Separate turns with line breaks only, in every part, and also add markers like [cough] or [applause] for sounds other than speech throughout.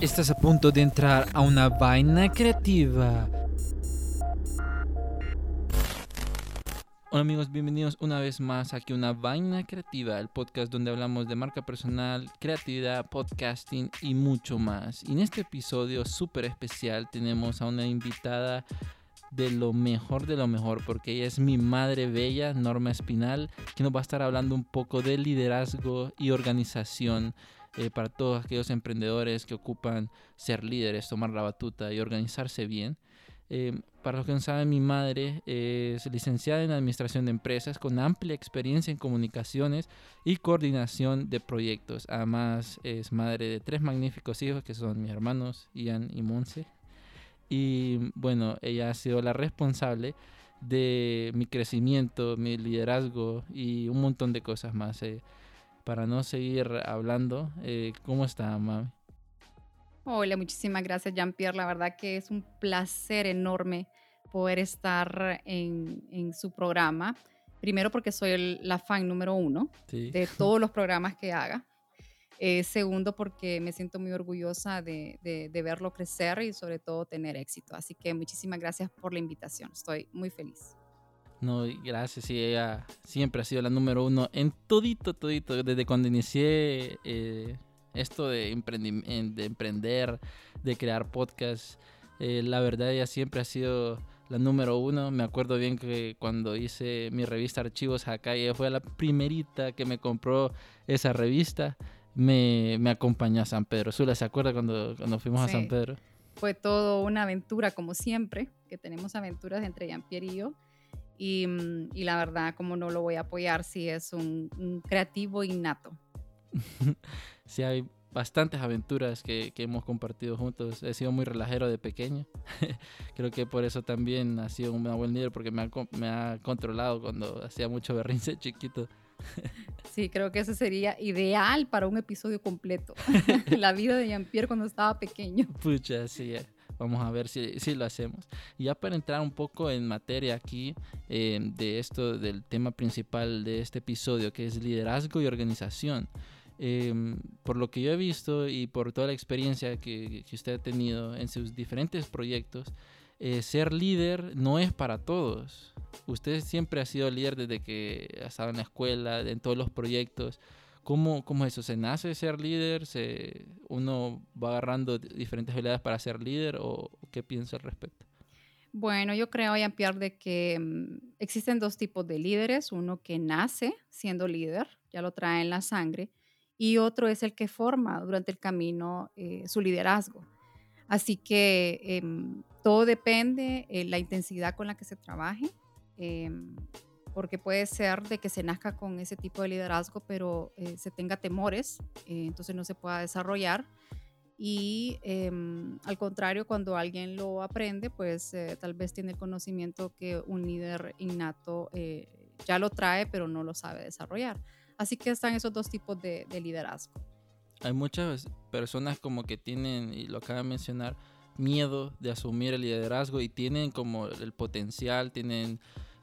Estás a punto de entrar a una vaina creativa. Hola amigos, bienvenidos una vez más aquí a una vaina creativa, el podcast donde hablamos de marca personal, creatividad, podcasting y mucho más. Y en este episodio súper especial tenemos a una invitada de lo mejor de lo mejor, porque ella es mi madre bella, Norma Espinal, que nos va a estar hablando un poco de liderazgo y organización eh, para todos aquellos emprendedores que ocupan ser líderes, tomar la batuta y organizarse bien. Eh, para los que no saben, mi madre es licenciada en Administración de Empresas con amplia experiencia en comunicaciones y coordinación de proyectos. Además, es madre de tres magníficos hijos que son mis hermanos Ian y Monse. Y bueno, ella ha sido la responsable de mi crecimiento, mi liderazgo y un montón de cosas más. Eh para no seguir hablando, eh, ¿cómo está, mami?
Hola, muchísimas gracias, Jean-Pierre. La verdad que es un placer enorme poder estar en, su programa. Primero porque soy la fan número uno de [laughs] todos los programas que haga. Eh, segundo porque me siento muy orgullosa de, de, verlo crecer y sobre todo tener éxito. Así que muchísimas gracias por la invitación. Estoy muy feliz.
No, gracias, sí, ella siempre ha sido la número uno en todito, todito, desde cuando inicié eh, esto de, de, emprender, de crear podcasts, eh, la verdad ella siempre ha sido la número uno. Me acuerdo bien que cuando hice mi revista Archivos acá, ella fue la primerita que me compró esa revista. Me, me acompañó a San Pedro. Sula, ¿se acuerda cuando, cuando fuimos a San Pedro?
Fue todo una aventura, como siempre, que tenemos aventuras entre Jean-Pierre y yo. Mm, y, la verdad, como no lo voy a apoyar si es un, creativo innato. [laughs]
sí, hay bastantes aventuras que, que, hemos compartido juntos. He sido muy relajero de pequeño. [laughs] Creo que por eso también ha sido un buen líder porque me ha, me ha controlado cuando hacía mucho berrince chiquito. [laughs]
Sí, creo que eso sería ideal para un episodio completo. [laughs] La vida de Jean-Pierre cuando estaba pequeño.
Pucha, sí. Eh. Vamos a ver si, si, lo hacemos. Ya para entrar un poco en materia aquí eh, de esto, del tema principal de este episodio, que es liderazgo y organización. Em, por lo que yo he visto y por toda la experiencia que, que usted ha tenido en sus diferentes proyectos, eh, ser líder no es para todos. Usted siempre ha sido líder desde que ha estado en la escuela, en todos los proyectos. ¿Cómo, ¿Cómo, es eso? ¿Se nace ser líder? ¿Se, ¿Uno va agarrando diferentes habilidades para ser líder? ¿O qué piensa al respecto?
Bueno, yo creo, Jean-Pierre, de que mm, existen dos tipos de líderes. Uno que nace siendo líder, ya lo trae en la sangre, y otro es el que forma durante el camino eh, su liderazgo. Así que em, todo depende de la intensidad con la que se trabaje. Em, porque puede ser de que se nazca con ese tipo de liderazgo, pero eh, se tenga temores, eh, entonces no se pueda desarrollar. Y em, al contrario, cuando alguien lo aprende, pues eh, tal vez tiene el conocimiento que un líder innato ya lo trae, pero no lo sabe desarrollar. Así que están esos dos tipos de, de liderazgo.
Hay muchas personas como que tienen, y lo acaba de mencionar, miedo de asumir el liderazgo y tienen como el potencial, tienen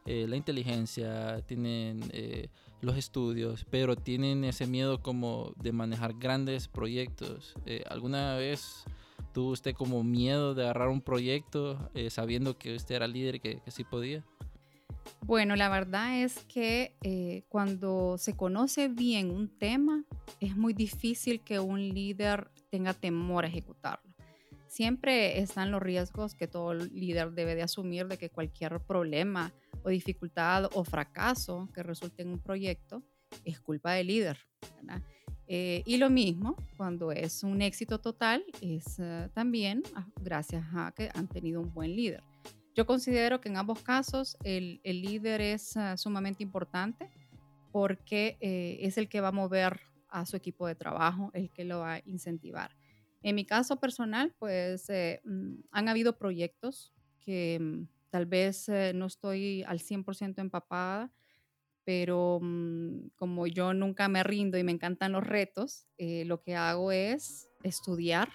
eh, la inteligencia, tienen eh, los estudios, pero tienen ese miedo como de manejar grandes proyectos. Eh, ¿Alguna vez tuvo usted como miedo de agarrar un proyecto sabiendo que usted era líder y que, que sí podía?
Bueno, la verdad es que cuando se conoce bien un tema, es muy difícil que un líder tenga temor a ejecutarlo. Siempre están los riesgos que todo líder debe de asumir de que cualquier problema o dificultad o fracaso que resulte en un proyecto es culpa del líder. Eh, y lo mismo, cuando es un éxito total, es eh, también ah, gracias a que han tenido un buen líder. Yo considero que en ambos casos el, líder es ah, sumamente importante porque eh, es el que va a mover a su equipo de trabajo, el que lo va a incentivar. En mi caso personal, pues mm, han habido proyectos que mm, Tal vez eh, no estoy al 100% empapada, pero mm, como yo nunca me rindo y me encantan los retos, eh, lo que hago es estudiar,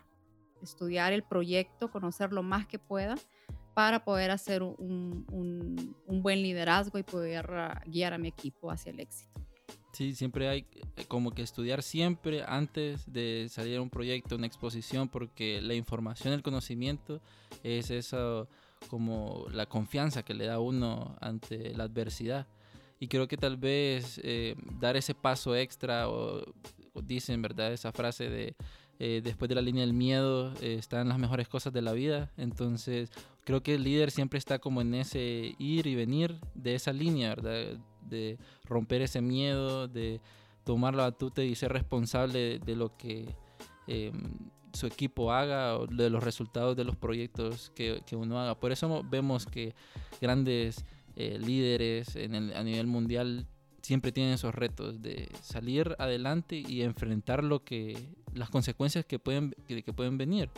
estudiar el proyecto, conocer lo más que pueda para poder hacer un, buen liderazgo y poder ah, guiar a mi equipo hacia el éxito.
Sí, siempre hay eh, como que estudiar siempre antes de salir a un proyecto, una exposición, porque la información, el conocimiento es eso como la confianza que le da uno ante la adversidad. Y creo que tal vez eh, dar ese paso extra, o, dicen, ¿verdad? Esa frase de eh, después de la línea del miedo están las mejores cosas de la vida. Entonces, creo que el líder siempre está como en ese ir y venir de esa línea, ¿verdad? De romper ese miedo, de tomar la batuta y ser responsable de, lo que em, su equipo haga o de los resultados de los proyectos que, uno haga. Por eso vemos que grandes eh, líderes a nivel mundial siempre tienen esos retos de salir adelante y enfrentar lo que las consecuencias que pueden que, que pueden venir.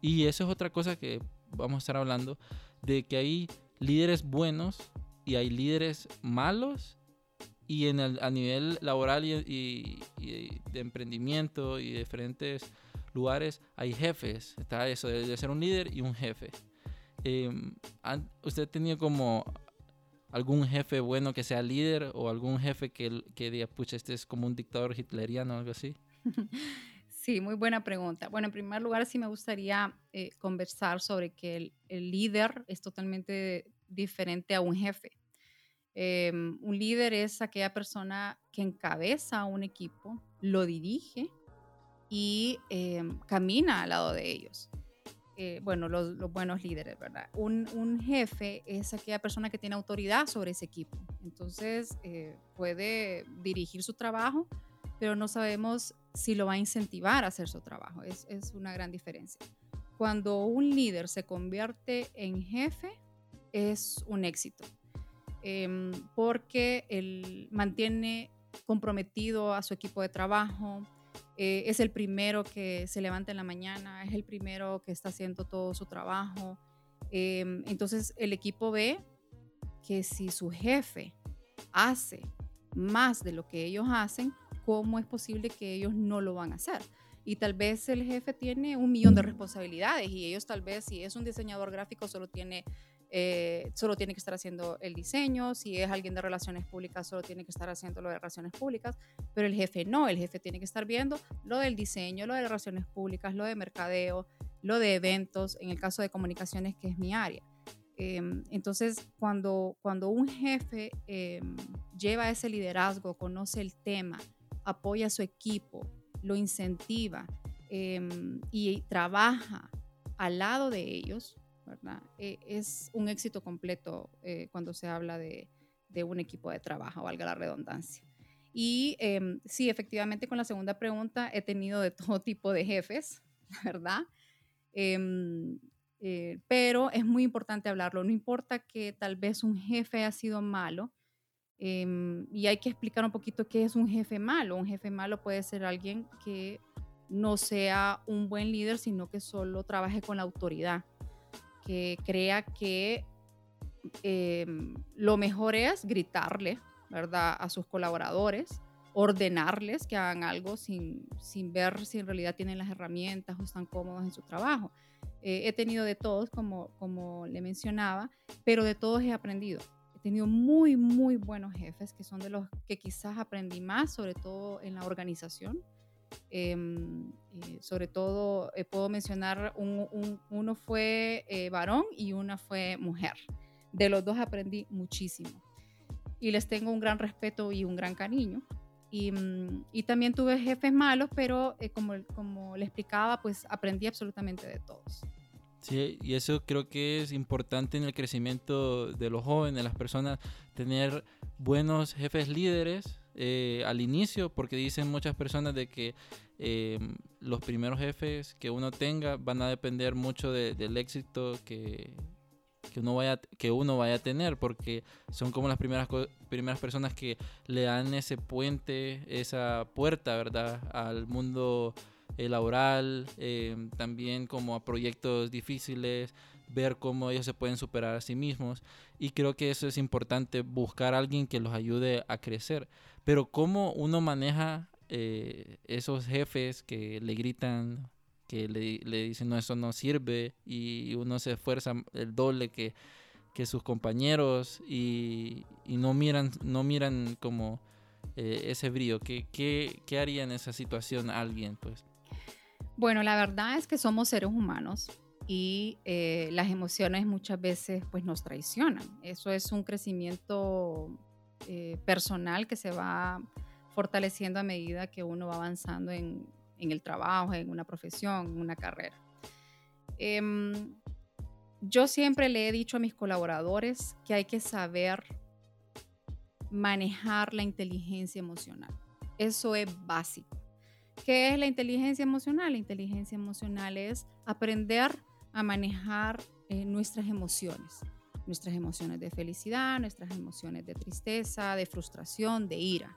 Y eso es otra cosa que vamos a estar hablando de que hay líderes buenos y hay líderes malos y en el, a nivel laboral y, de emprendimiento y de diferentes lugares hay jefes. Está eso de, ser un líder y un jefe. Em, ¿Usted ha tenido como algún jefe bueno que sea líder o algún jefe que, que diga, pucha, este es como un dictador hitleriano o algo así? [laughs]
Sí, muy buena pregunta. Bueno, en primer lugar, sí me gustaría eh, conversar sobre que el, el, líder es totalmente diferente a un jefe. Em, un líder es aquella persona que encabeza un equipo, lo dirige y em, camina al lado de ellos. Eh, bueno, los, buenos líderes, ¿verdad? Un, jefe es aquella persona que tiene autoridad sobre ese equipo. Entonces, eh, puede dirigir su trabajo, pero no sabemos si lo va a incentivar a hacer su trabajo. Es, es una gran diferencia. Cuando un líder se convierte en jefe, es un éxito Em, porque él mantiene comprometido a su equipo de trabajo, eh, es el primero que se levanta en la mañana, es el primero que está haciendo todo su trabajo. Em, entonces el equipo ve que si su jefe hace más de lo que ellos hacen, ¿cómo es posible que ellos no lo van a hacer? Y tal vez el jefe tiene un millón de responsabilidades y ellos tal vez, si es un diseñador gráfico, solo tiene eh, solo tiene que estar haciendo el diseño, si es alguien de relaciones públicas, solo tiene que estar haciendo lo de relaciones públicas, pero el jefe no, el jefe tiene que estar viendo lo del diseño, lo de relaciones públicas, lo de mercadeo, lo de eventos, en el caso de comunicaciones, que es mi área. Em, entonces, cuando, cuando un jefe em, lleva ese liderazgo, conoce el tema, apoya a su equipo, lo incentiva em, y trabaja al lado de ellos, eh, es un éxito completo eh, cuando se habla de, un equipo de trabajo, valga la redundancia. Y em, sí, efectivamente, con la segunda pregunta he tenido de [laughs] todo tipo de jefes, ¿verdad? Em, eh, pero es muy importante hablarlo. No importa que tal vez un jefe ha sido malo, em, y hay que explicar un poquito qué es un jefe malo. Un jefe malo puede ser alguien que no sea un buen líder, sino que solo trabaje con la autoridad que crea que em, lo mejor es gritarle, ¿verdad?, a sus colaboradores, ordenarles que hagan algo sin, sin ver si en realidad tienen las herramientas o están cómodos en su trabajo. Eh, he tenido de todos, como, como le mencionaba, pero de todos he aprendido. He tenido muy, muy buenos jefes que son de los que quizás aprendí más, sobre todo en la organización Em, eh, sobre todo eh, puedo mencionar, uno fue eh, varón y una fue mujer. De los dos aprendí muchísimo. Y les tengo un gran respeto y un gran cariño. Y, mm, también tuve jefes malos, pero como, como le explicaba, pues aprendí absolutamente de todos.
Sí, y eso creo que es importante en el crecimiento de los jóvenes, de las personas, tener buenos jefes líderes eh, al inicio, porque dicen muchas personas de que eh, los primeros jefes que uno tenga van a depender mucho del éxito que, uno vaya, que uno vaya a tener, porque son como las primeras, primeras personas que le dan ese puente, esa puerta, ¿verdad?, al mundo eh, laboral, también como a proyectos difíciles, ver cómo ellos se pueden superar a sí mismos. Y creo que eso es importante, buscar a alguien que los ayude a crecer. Pero cómo uno maneja eh, esos jefes que le gritan, que le, le, dicen, no, eso no sirve, y uno se esfuerza el doble que, que sus compañeros y, y, no miran, no miran como eh, ese brío? ¿Qué, ¿Qué, qué, haría en esa situación alguien? Pues?
Bueno, la verdad es que somos seres humanos y eh, las emociones muchas veces pues nos traicionan. Eso es un crecimiento eh, personal que se va fortaleciendo a medida que uno va avanzando en, el trabajo, en una profesión, en una carrera. Em, yo siempre le he dicho a mis colaboradores que hay que saber manejar la inteligencia emocional. Eso es básico. ¿Qué es la inteligencia emocional? La inteligencia emocional es aprender a manejar eh, nuestras emociones, nuestras emociones de felicidad, nuestras emociones de tristeza, de frustración, de ira.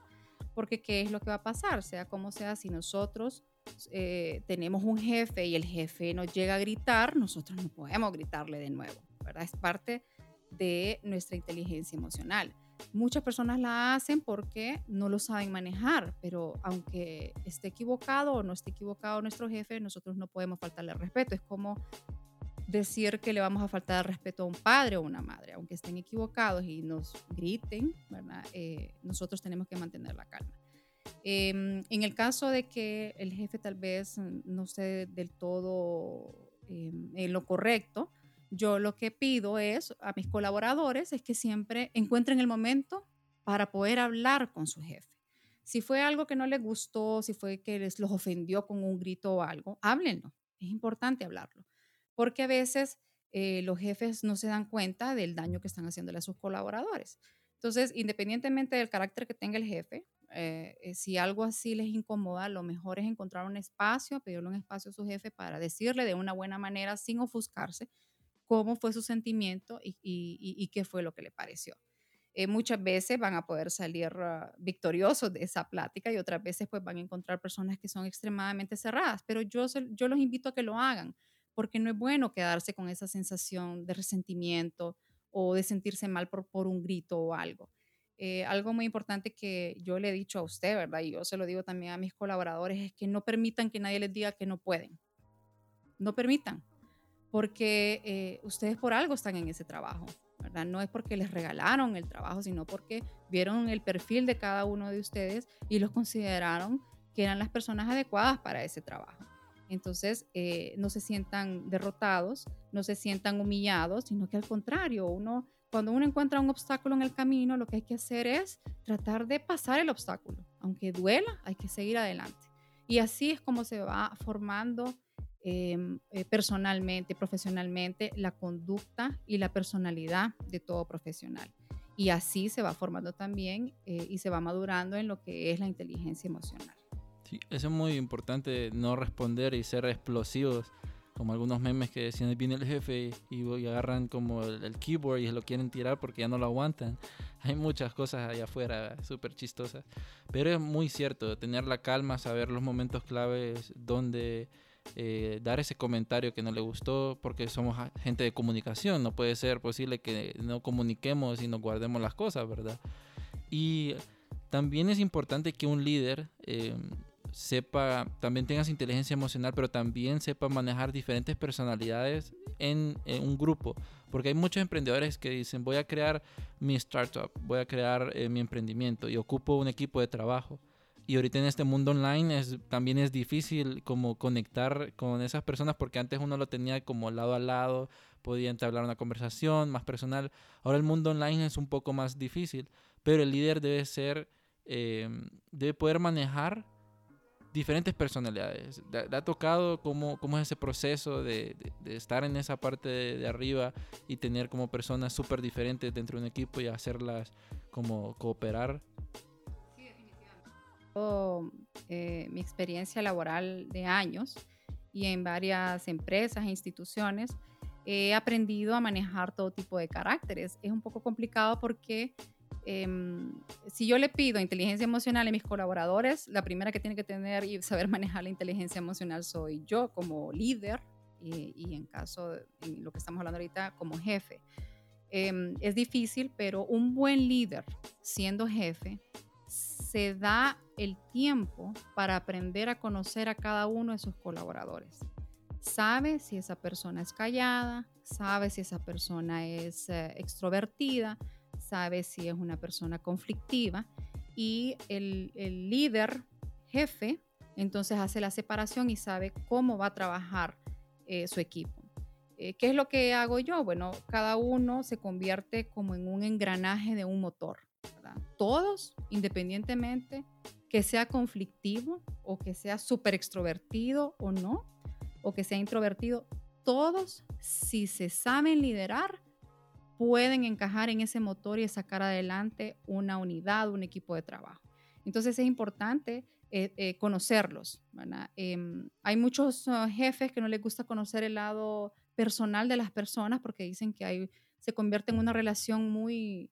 Porque ¿qué es lo que va a pasar? Sea como sea, si nosotros eh, tenemos un jefe y el jefe nos llega a gritar, nosotros no podemos gritarle de nuevo, ¿verdad? Es parte de nuestra inteligencia emocional. Muchas personas la hacen porque no lo saben manejar, pero aunque esté equivocado o no esté equivocado nuestro jefe, nosotros no podemos faltarle respeto. Es como decir que le vamos a faltar respeto a un padre o una madre, aunque estén equivocados y nos griten, ¿verdad? Eh, nosotros tenemos que mantener la calma. Em, en el caso de que el jefe tal vez no esté del todo em, en lo correcto, yo lo que pido es a mis colaboradores es que siempre encuentren el momento para poder hablar con su jefe. Si fue algo que no les gustó, si fue que les los ofendió con un grito o algo, háblenlo. Es importante hablarlo, porque a veces eh, los jefes no se dan cuenta del daño que están haciéndole a sus colaboradores. Entonces, independientemente del carácter que tenga el jefe, eh, eh, si algo así les incomoda, lo mejor es encontrar un espacio, pedirle un espacio a su jefe para decirle de una buena manera, sin ofuscarse, cómo fue su sentimiento y, qué fue lo que le pareció. Muchas veces van a poder salir ah, victoriosos de esa plática y otras veces pues van a encontrar personas que son extremadamente cerradas, pero yo los invito a que lo hagan, porque no es bueno quedarse con esa sensación de resentimiento o de sentirse mal por, por un grito o algo. Eh, algo muy importante que yo le he dicho a usted, ¿verdad? Y yo se lo digo también a mis colaboradores, es que no permitan que nadie les diga que no pueden. No permitan, porque eh, ustedes por algo están en ese trabajo, ¿verdad? No es porque les regalaron el trabajo, sino porque vieron el perfil de cada uno de ustedes y los consideraron que eran las personas adecuadas para ese trabajo. Entonces, eh, no se sientan derrotados, no se sientan humillados, sino que al contrario, uno cuando uno encuentra un obstáculo en el camino, lo que hay que hacer es tratar de pasar el obstáculo. Aunque duela, hay que seguir adelante. Y así es como se va formando em, eh, personalmente, profesionalmente, la conducta y la personalidad de todo profesional. Y así se va formando también eh, y se va madurando en lo que es la inteligencia emocional.
Sí, eso es muy importante, no responder y ser explosivos como algunos memes que decían viene el jefe y, agarran como el, keyboard y lo quieren tirar porque ya no lo aguantan. [laughs] Hay muchas cosas allá afuera súper chistosas. Pero es muy cierto, tener la calma, saber los momentos claves donde eh, dar ese comentario que no le gustó, porque somos gente de comunicación, no puede ser posible que no comuniquemos y nos guardemos las cosas, ¿verdad? Y también es importante que un líder... Eh, sepa, también tengas inteligencia emocional, pero también sepa manejar diferentes personalidades en, un grupo. Porque hay muchos emprendedores que dicen, voy a crear mi startup, voy a crear eh, mi emprendimiento y ocupo un equipo de trabajo. Y ahorita en este mundo online también es difícil como conectar con esas personas porque antes uno lo tenía como lado a lado, podía entablar una conversación más personal. Ahora el mundo online es un poco más difícil, pero el líder debe ser, eh, debe poder manejar diferentes personalidades. ¿Te ha tocado cómo, cómo, es ese proceso de, de, estar en esa parte de, arriba y tener como personas súper diferentes dentro de un equipo y hacerlas como cooperar? Sí,
definitivamente. Eh, mi experiencia laboral de años y en varias empresas e instituciones, he aprendido a manejar todo tipo de caracteres. Es un poco complicado porque Em, si yo le pido inteligencia emocional a mis colaboradores, la primera que tiene que tener y saber [laughs] manejar la inteligencia emocional soy yo como líder y, en caso de lo que estamos hablando ahorita como jefe. Em, es difícil, pero un buen líder siendo jefe se da el tiempo para aprender a conocer a cada uno de sus colaboradores. Sabe si esa persona es callada, sabe si esa persona es eh, extrovertida, sabe si es una persona conflictiva y el, el líder jefe entonces hace la separación y sabe cómo va a trabajar eh, su equipo. Eh, ¿Qué es lo que hago yo? Bueno, cada uno se convierte como en un engranaje de un motor. Todos, independientemente que sea conflictivo o que sea súper extrovertido o no, o que sea introvertido, todos, si se saben liderar, pueden encajar en ese motor y sacar adelante una unidad, un equipo de trabajo. Entonces es importante eh, eh, conocerlos. Em, hay muchos ah, jefes que no les gusta conocer el lado personal de las personas porque dicen que hay, se convierte en una relación muy,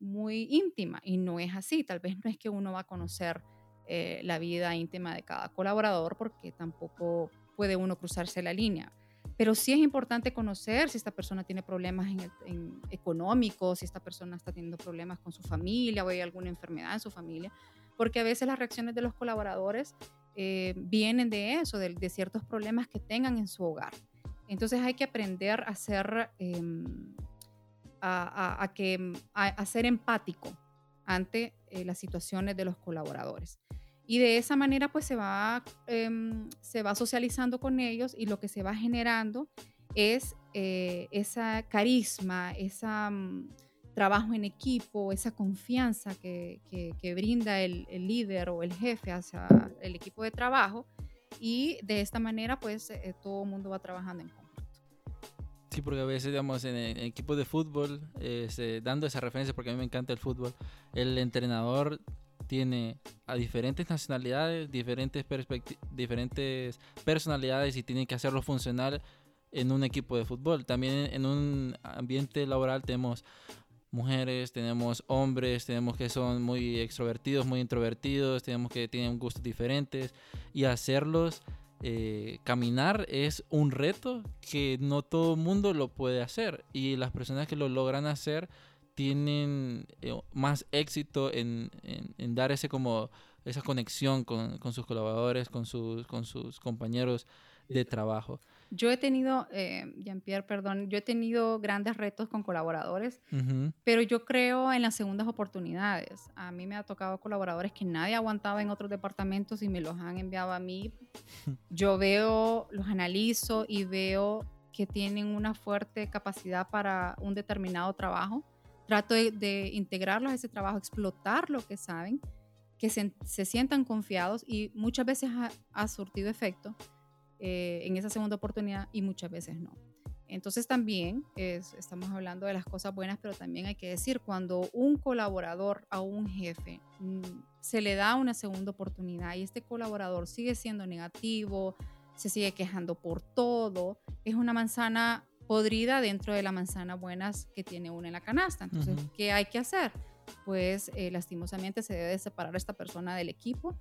muy íntima y no es así. Tal vez no es que uno va a conocer eh, la vida íntima de cada colaborador porque tampoco puede uno cruzarse la línea. Pero sí es importante conocer si esta persona tiene problemas en, económicos, si esta persona está teniendo problemas con su familia o hay alguna enfermedad en su familia, porque a veces las reacciones de los colaboradores eh, vienen de eso, de, ciertos problemas que tengan en su hogar. Entonces hay que aprender a ser, em, a, que, a, ser empático ante eh, las situaciones de los colaboradores. Y de esa manera pues se va, em, se va socializando con ellos y lo que se va generando es eh, esa carisma, ese mm, trabajo en equipo, esa confianza que, que, brinda el, el, líder o el jefe hacia el equipo de trabajo y de esta manera pues eh, todo el mundo va trabajando en conjunto.
Sí, porque a veces, digamos, en, el equipo de fútbol, eh, dando esa referencia porque a mí me encanta el fútbol, el entrenador tiene a diferentes nacionalidades, diferentes, diferentes personalidades y tiene que hacerlo funcionar en un equipo de fútbol. También en un ambiente laboral tenemos mujeres, tenemos hombres, tenemos que son muy extrovertidos, muy introvertidos, tenemos que tienen gustos diferentes y hacerlos eh, caminar es un reto que no todo el mundo lo puede hacer y las personas que lo logran hacer tienen eh, más éxito en, en, dar ese como esa conexión con, con, sus colaboradores, con sus, con sus compañeros de trabajo.
Yo he tenido, eh, Jean-Pierre, perdón, yo he tenido grandes retos con colaboradores, pero yo creo en las segundas oportunidades. A mí me ha tocado colaboradores que nadie aguantaba en otros departamentos y me los han enviado a mí. [laughs] Yo veo, los analizo y veo que tienen una fuerte capacidad para un determinado trabajo trato de, integrarlos a ese trabajo, explotar lo que saben, que se, sientan confiados y muchas veces ha, surtido efecto eh, en esa segunda oportunidad y muchas veces no. Entonces también estamos hablando de las cosas buenas, pero también hay que decir, cuando un colaborador a un jefe mm, se le da una segunda oportunidad y este colaborador sigue siendo negativo, se sigue quejando por todo, es una manzana podrida dentro de la manzana buenas que tiene una en la canasta. Entonces, ¿qué hay que hacer? Pues eh, lastimosamente se debe separar a esta persona del equipo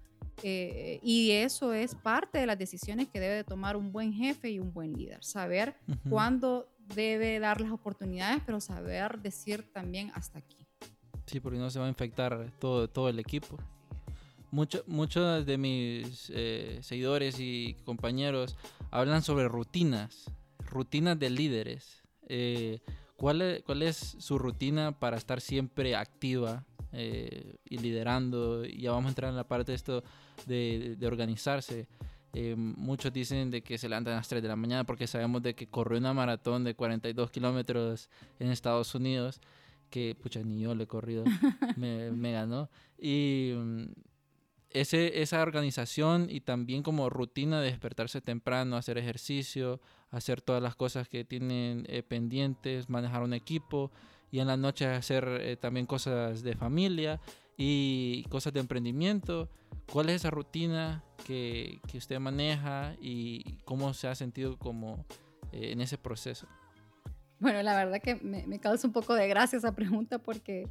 eh, y eso es parte de las decisiones que debe de tomar un buen jefe y un buen líder. Saber cuándo debe dar las oportunidades, pero saber decir también hasta aquí.
Sí, porque no se va a infectar todo, todo el equipo. Mucho, muchos de mis eh, seguidores y compañeros hablan sobre rutinas rutinas de líderes. Eh, ¿cuál, es, ¿Cuál es su rutina para estar siempre activa eh, y liderando? Ya vamos a entrar en la parte de esto de, organizarse. Eh, muchos dicen de que se levantan a las 3 de la mañana porque sabemos de que corrió una maratón de 42 kilómetros en Estados Unidos que, pucha, ni yo le he corrido, [laughs] me, me ganó. Y mm, ese, esa organización y también como rutina de despertarse temprano, hacer ejercicio, hacer todas las cosas que tienen eh, pendientes, manejar un equipo y en la noche hacer eh, también cosas de familia y cosas de emprendimiento. ¿Cuál es esa rutina que, que usted maneja y cómo se ha sentido como eh, en ese proceso?
Bueno, la verdad que me, causa un poco de gracia esa pregunta porque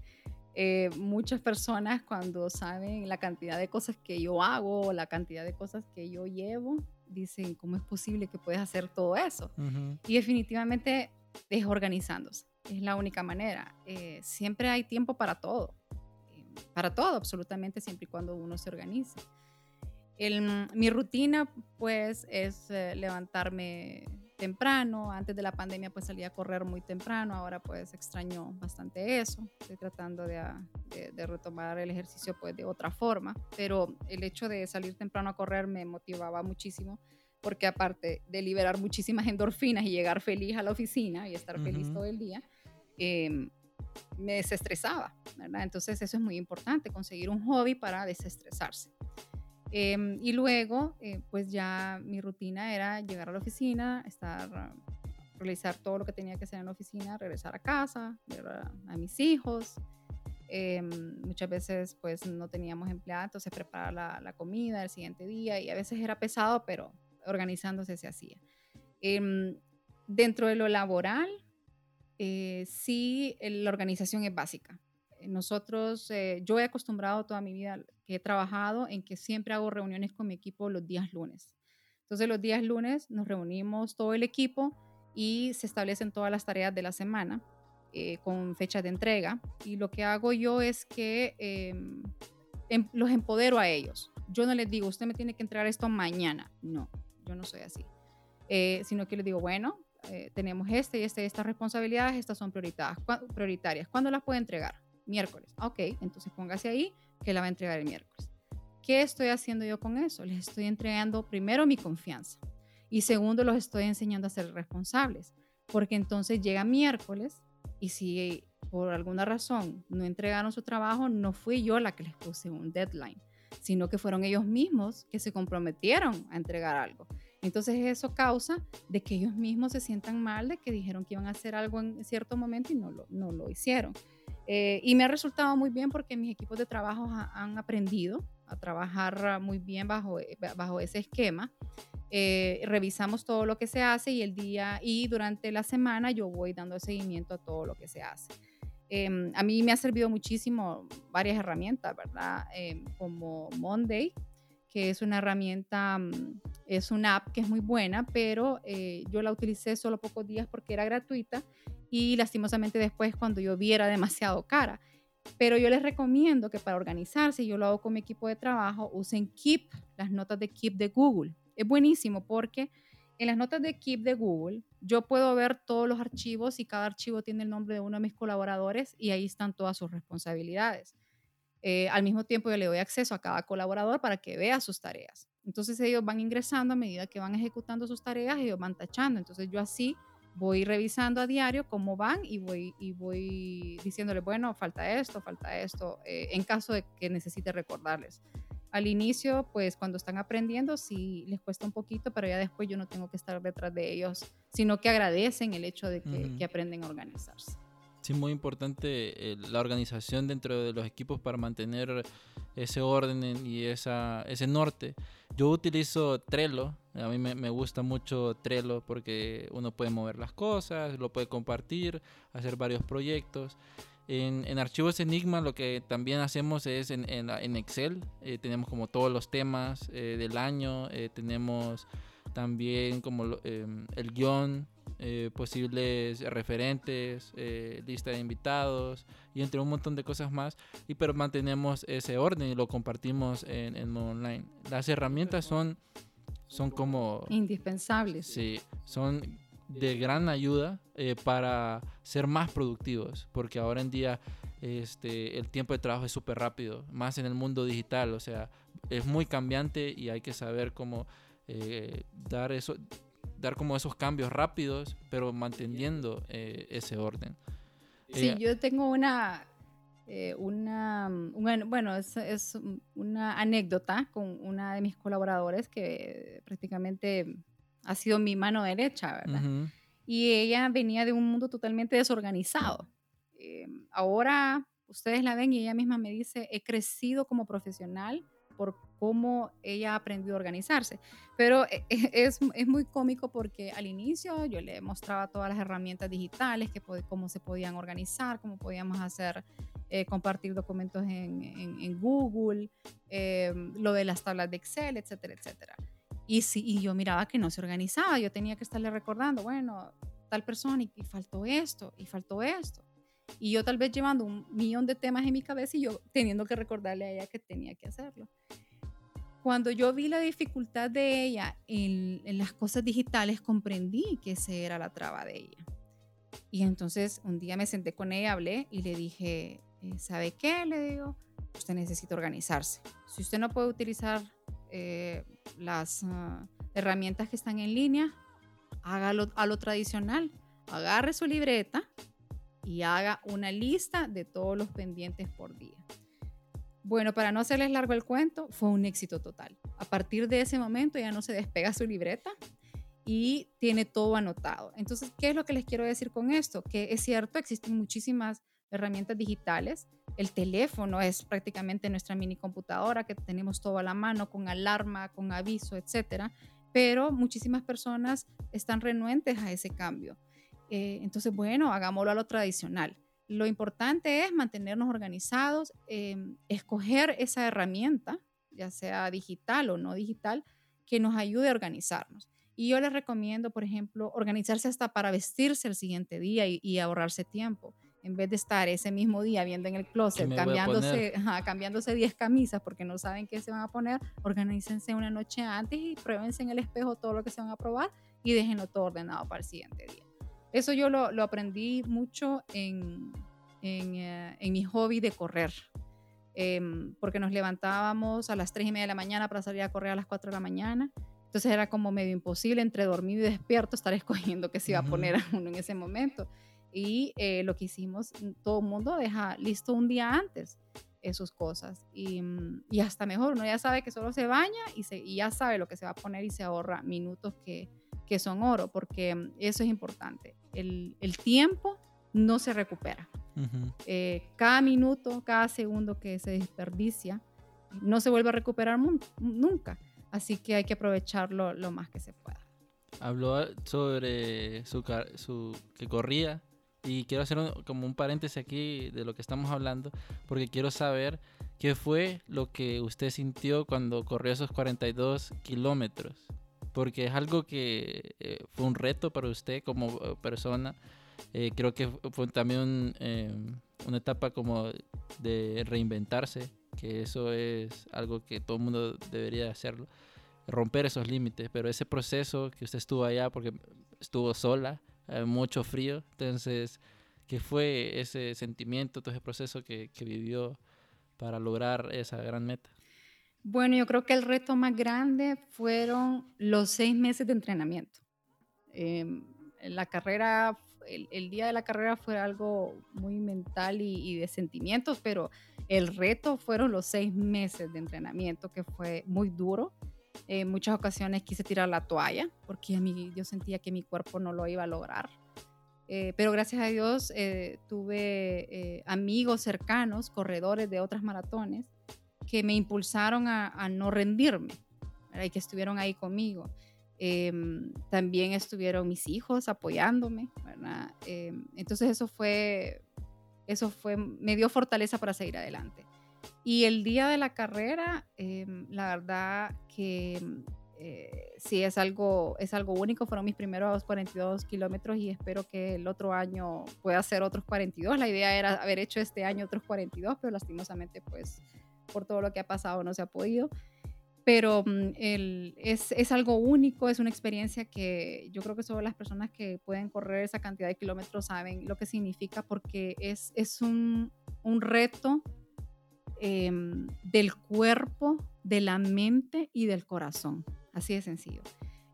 muchas personas cuando saben la cantidad de cosas que yo hago o la cantidad de cosas que yo llevo, dicen, ¿cómo es posible que puedas hacer todo eso? Y definitivamente es organizándose, es la única manera. Eh, siempre hay tiempo para todo, eh, para todo, absolutamente, siempre y cuando uno se organice. mi rutina, pues, es levantarme temprano. Antes de la pandemia pues salía a correr muy temprano, ahora pues extraño bastante eso. Estoy tratando de, de, retomar el ejercicio pues de otra forma, pero el hecho de salir temprano a correr me motivaba muchísimo porque aparte de liberar muchísimas endorfinas y llegar feliz a la oficina y estar feliz todo el día, em, me desestresaba, ¿verdad? Entonces eso es muy importante, conseguir un hobby para desestresarse. Em, y luego, eh, pues ya mi rutina era llegar a la oficina, estar, realizar todo lo que tenía que hacer en la oficina, regresar a casa, ver a, mis hijos. Em, muchas veces pues no teníamos empleados, entonces preparar la, la, comida el siguiente día y a veces era pesado, pero organizándose se hacía. Em, dentro de lo laboral, eh, sí, la organización es básica. Nosotros, eh, yo he acostumbrado toda mi vida que he trabajado en que siempre hago reuniones con mi equipo los días lunes. Entonces los días lunes nos reunimos todo el equipo y se establecen todas las tareas de la semana eh, con fecha de entrega. Y lo que hago yo es que em, los empodero a ellos. Yo no les digo, usted me tiene que entregar esto mañana. No, yo no soy así. Eh, sino que les digo, bueno, eh, tenemos este y este, estas responsabilidades, estas son prioritarias. ¿Cuándo las puede entregar? Miércoles. Ok, entonces póngase ahí que la va a entregar el miércoles. ¿Qué estoy haciendo yo con eso? Les estoy entregando primero mi confianza y segundo los estoy enseñando a ser responsables, porque entonces llega miércoles y si por alguna razón no entregaron su trabajo, no fui yo la que les puse un deadline, sino que fueron ellos mismos que se comprometieron a entregar algo. Entonces eso causa de que ellos mismos se sientan mal de que dijeron que iban a hacer algo en cierto momento y no lo, no lo hicieron. Eh, y me ha resultado muy bien porque mis equipos de trabajo han aprendido a trabajar muy bien bajo, eh, bajo ese esquema. Eh, revisamos todo lo que se hace y el día y durante la semana yo voy dando seguimiento a todo lo que se hace. Em, a mí me ha servido muchísimo varias herramientas, ¿verdad? Em, como Monday, es una herramienta, mm, es una app que es muy buena, pero yo la utilicé solo pocos días porque era gratuita y lastimosamente después cuando yo vi era demasiado cara. Pero yo les recomiendo que para organizarse, yo lo hago con mi equipo de trabajo, usen Keep, las notas de Keep de Google. Es buenísimo porque en las notas de Keep de Google yo puedo ver todos los archivos y cada archivo tiene el nombre de uno de mis colaboradores y ahí están todas sus responsabilidades. Eh, al mismo tiempo yo le doy acceso a cada colaborador para que vea sus tareas. Entonces ellos van ingresando a medida que van ejecutando sus tareas, ellos van tachando. Entonces yo así voy revisando a diario cómo van y voy, y voy diciéndole, bueno, falta esto, falta esto, eh, en caso de que necesite recordarles. Al inicio, pues cuando están aprendiendo, sí les cuesta un poquito, pero ya después yo no tengo que estar detrás de ellos, sino que agradecen el hecho de que, que aprenden a organizarse.
Sí, muy importante eh, la organización dentro de los equipos para mantener ese orden y esa, ese norte. Yo utilizo Trello, a mí me, gusta mucho Trello porque uno puede mover las cosas, lo puede compartir, hacer varios proyectos. En, archivos Enigma lo que también hacemos es en, en, Excel, eh, tenemos como todos los temas eh, del año, eh, tenemos también como em, el guion, eh, posibles referentes, eh, lista de invitados y entre un montón de cosas más. Y pero mantenemos ese orden y lo compartimos en, en modo online. Las herramientas son, son como...
Indispensables.
Sí, son de gran ayuda eh, para ser más productivos, porque ahora en día este, el tiempo de trabajo es súper rápido, más en el mundo digital, o sea, es muy cambiante y hay que saber cómo dar eso, dar como esos cambios rápidos, pero manteniendo eh, ese orden.
Sí, yo tengo una, eh, una, bueno, es, es, una anécdota con una de mis colaboradores que prácticamente ha sido mi mano derecha, ¿verdad? Y ella venía de un mundo totalmente desorganizado. Eh, ahora ustedes la ven y ella misma me dice, he crecido como profesional por cómo ella ha aprendido a organizarse. Pero e, e, [laughs] es, es, muy cómico porque al inicio yo le mostraba todas las herramientas digitales, que, cómo se podían organizar, cómo podíamos hacer, eh, compartir documentos en, Google, eh, lo de las tablas de Excel, etcétera, etcétera. Y, sí, y yo miraba que no se organizaba, yo tenía que estarle recordando, bueno, tal persona y faltó esto, y faltó esto. Y yo tal vez llevando un millón de temas en mi cabeza y yo teniendo que recordarle a ella que tenía que hacerlo. Cuando yo vi la dificultad de ella en, las cosas digitales, comprendí que esa era la traba de ella. Y entonces un día me senté con ella, hablé y le dije, eh, ¿sabe qué? Le digo, usted necesita organizarse. Si usted no puede utilizar eh, las ah, herramientas que están en línea, hágalo a lo tradicional. Agarre su libreta y haga una lista de todos los pendientes por día. Bueno, para no hacerles largo el cuento, fue un éxito total. A partir de ese momento ya no se despega su libreta y tiene todo anotado. Entonces, ¿qué es lo que les quiero decir con esto? Que es cierto, existen muchísimas herramientas digitales. El teléfono es prácticamente nuestra mini computadora que tenemos todo a la mano con alarma, con aviso, etcétera. Pero muchísimas personas están renuentes a ese cambio. Eh, entonces, bueno, hagámoslo a lo tradicional. Lo importante es mantenernos organizados, em, escoger esa herramienta, ya sea digital o no digital, que nos ayude a organizarnos. Y yo les recomiendo, por ejemplo, organizarse hasta para vestirse el siguiente día y, ahorrarse tiempo. En vez de estar ese mismo día viendo en el closet, cambiándose, cambiándose 10 camisas porque no saben qué se van a poner, organícense una noche antes y pruébense en el espejo todo lo que se van a probar y déjenlo todo ordenado para el siguiente día. Eso yo lo, lo aprendí mucho en, en, eh, en, mi hobby de correr, em, porque nos levantábamos a las 3 y media de la mañana para salir a correr a las 4 de la mañana. Entonces era como medio imposible entre dormido y despierto estar [laughs] escogiendo qué se iba a poner uno en ese momento. Y eh, lo que hicimos, todo el mundo deja listo un día antes sus cosas. Y, mm, y, hasta mejor, uno ya sabe que solo se baña y, se, y ya sabe lo que se va a poner y se ahorra minutos que, que son oro, porque mm, eso es importante. El, el tiempo no se recupera. Eh, cada minuto, cada segundo que se desperdicia, no se vuelve a recuperar nunca. Así que hay que aprovecharlo lo más que se pueda.
Habló sobre su, su que corría y quiero hacer como un paréntesis aquí de lo que estamos hablando, porque quiero saber qué fue lo que usted sintió cuando corrió esos 42 kilómetros porque es algo que eh, fue un reto para usted como eh, persona. Eh, creo que fue también una etapa como de reinventarse, que eso es algo que todo el mundo debería hacerlo, romper esos límites, pero ese proceso que usted estuvo allá, porque estuvo sola, mucho frío, entonces, ¿qué fue ese sentimiento, todo ese proceso que, vivió para lograr esa gran meta?
Bueno, yo creo que el reto más grande fueron los seis meses de entrenamiento. Em, la carrera, el, día de la carrera fue algo muy mental y, de sentimientos, pero el reto fueron los seis meses de entrenamiento, que fue muy duro. En muchas ocasiones quise tirar la toalla porque a mí, yo sentía que mi cuerpo no lo iba a lograr. Eh, pero gracias a Dios eh, tuve eh, amigos cercanos, corredores de otras maratones, que me impulsaron a, no rendirme y que estuvieron ahí conmigo. Em, también estuvieron mis hijos apoyándome, ¿verdad? Em, entonces eso fue, eso fue, me dio fortaleza para seguir adelante. Y el día de la carrera, em, la verdad que eh, sí es algo, es algo único. Fueron mis primeros 42 kilómetros y espero que el otro año pueda ser otros 42. La idea era haber hecho este año otros 42, pero lastimosamente pues por todo lo que ha pasado no se ha podido. Pero mm, el, es, es, algo único, es una experiencia que yo creo que solo las personas que pueden correr esa cantidad de kilómetros saben lo que significa porque es, es un, un reto em, del cuerpo, de la mente y del corazón. Así de sencillo.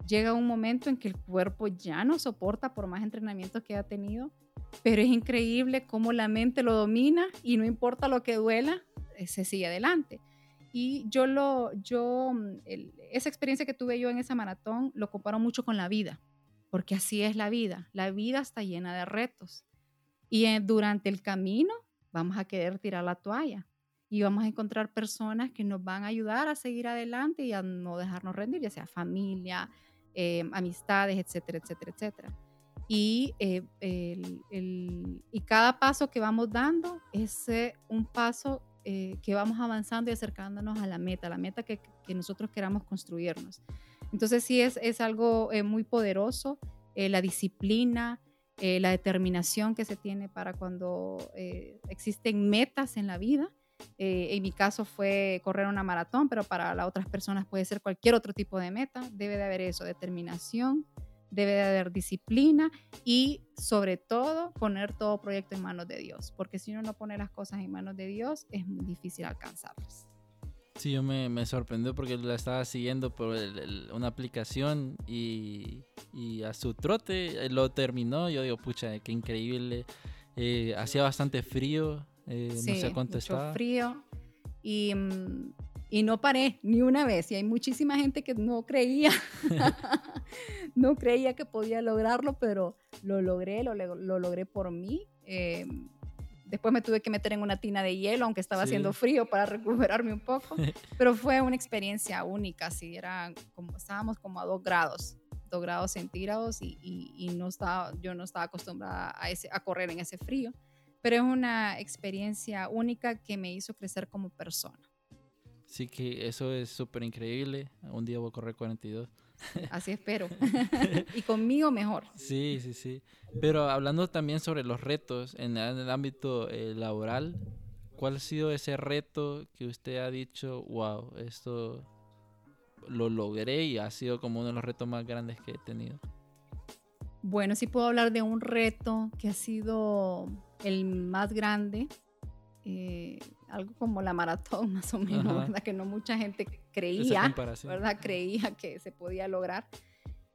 Llega un momento en que el cuerpo ya no soporta por más entrenamiento que ha tenido, pero es increíble cómo la mente lo domina y no importa lo que duela, eh, se sigue adelante. Y yo lo, yo, mm, esa experiencia que tuve yo en esa maratón lo comparo mucho con la vida, porque así es la vida. La vida está llena de retos. Y durante el camino vamos a querer tirar la toalla y vamos a encontrar personas que nos van a ayudar a seguir adelante y a no dejarnos rendir, ya sea familia, eh, amistades, etcétera, etcétera, etcétera. Y, eh, el, y cada paso que vamos dando es un paso eh, que vamos avanzando y acercándonos a la meta, la meta que, que nosotros queramos construirnos. Entonces sí es, es algo eh, muy poderoso, eh, la disciplina, la determinación que se tiene para cuando existen metas en la vida Eh, en mi caso fue correr una maratón, pero para las otras personas puede ser cualquier otro tipo de meta. Debe de haber eso, determinación, debe de haber disciplina y sobre todo poner todo proyecto en manos de Dios, porque si uno no pone las cosas en manos de Dios es muy difícil alcanzarlas.
Sí, yo me, me sorprendió porque la estaba siguiendo por una aplicación y, y, a su trote lo terminó. Yo digo, pucha, qué increíble. Eh, hacía bastante frío, eh, no sé cuánto
mucho frío y, y, no paré ni una vez. Y hay muchísima gente que no creía, [laughs] [laughs] no creía que podía lograrlo, pero lo logré, lo, lo logré por mí. Eh, Después me tuve que meter en una tina de hielo, aunque estaba haciendo frío, para recuperarme un poco. [laughs] Pero fue una experiencia única, sí, era como, estábamos como a dos grados, dos grados centígrados y, y, no estaba, yo no estaba acostumbrada a, ese, a correr en ese frío. Pero es una experiencia única que me hizo crecer como persona.
Sí, que eso es súper increíble. Un día voy a correr 42.
Así espero. [laughs] y conmigo mejor.
Sí, sí, sí. Pero hablando también sobre los retos en el, ámbito eh, laboral, ¿cuál ha sido ese reto que usted ha dicho, wow, esto lo logré y ha sido como uno de los retos más grandes que he tenido?
Bueno, sí puedo hablar de un reto que ha sido el más grande. Eh, algo como la maratón [laughs] más o menos, ¿verdad? Que no mucha gente creía, ¿verdad? Creía que se podía lograr.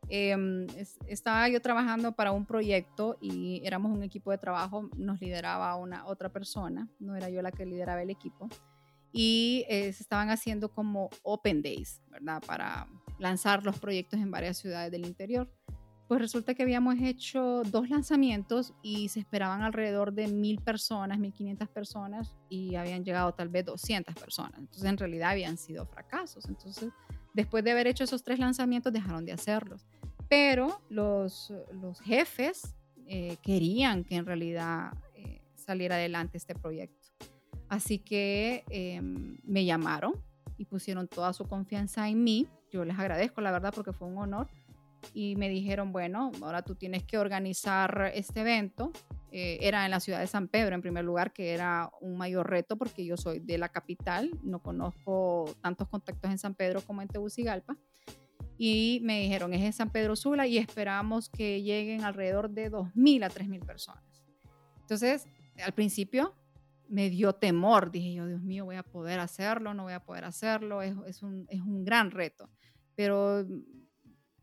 Em, estaba yo trabajando para un proyecto y éramos un equipo de trabajo, nos lideraba una otra persona, no era yo la que lideraba el equipo, y eh, se estaban haciendo como open days, ¿verdad? Para lanzar los proyectos en varias ciudades del interior. Pues resulta que habíamos hecho dos lanzamientos y se esperaban alrededor de mil personas, mil quinientas personas y habían llegado tal vez 200 personas. Entonces en realidad habían sido fracasos. Entonces después de haber hecho esos tres lanzamientos dejaron de hacerlos. Pero los, los jefes eh, querían que en realidad eh, saliera adelante este proyecto. Así que em, me llamaron y pusieron toda su confianza en mí. Yo les agradezco, la verdad, porque fue un honor y me dijeron, bueno, ahora tú tienes que organizar este evento. Eh, era en la ciudad de San Pedro, en primer lugar, que era un mayor reto porque yo soy de la capital, no conozco tantos contactos en San Pedro como en Tegucigalpa. Y me dijeron, es en San Pedro Sula y esperamos que lleguen alrededor de 2.000 a 3.000 personas. Entonces, al principio me dio temor, dije yo, Dios mío, voy a poder hacerlo, no voy a poder hacerlo, es, es, un, es un gran reto. Pero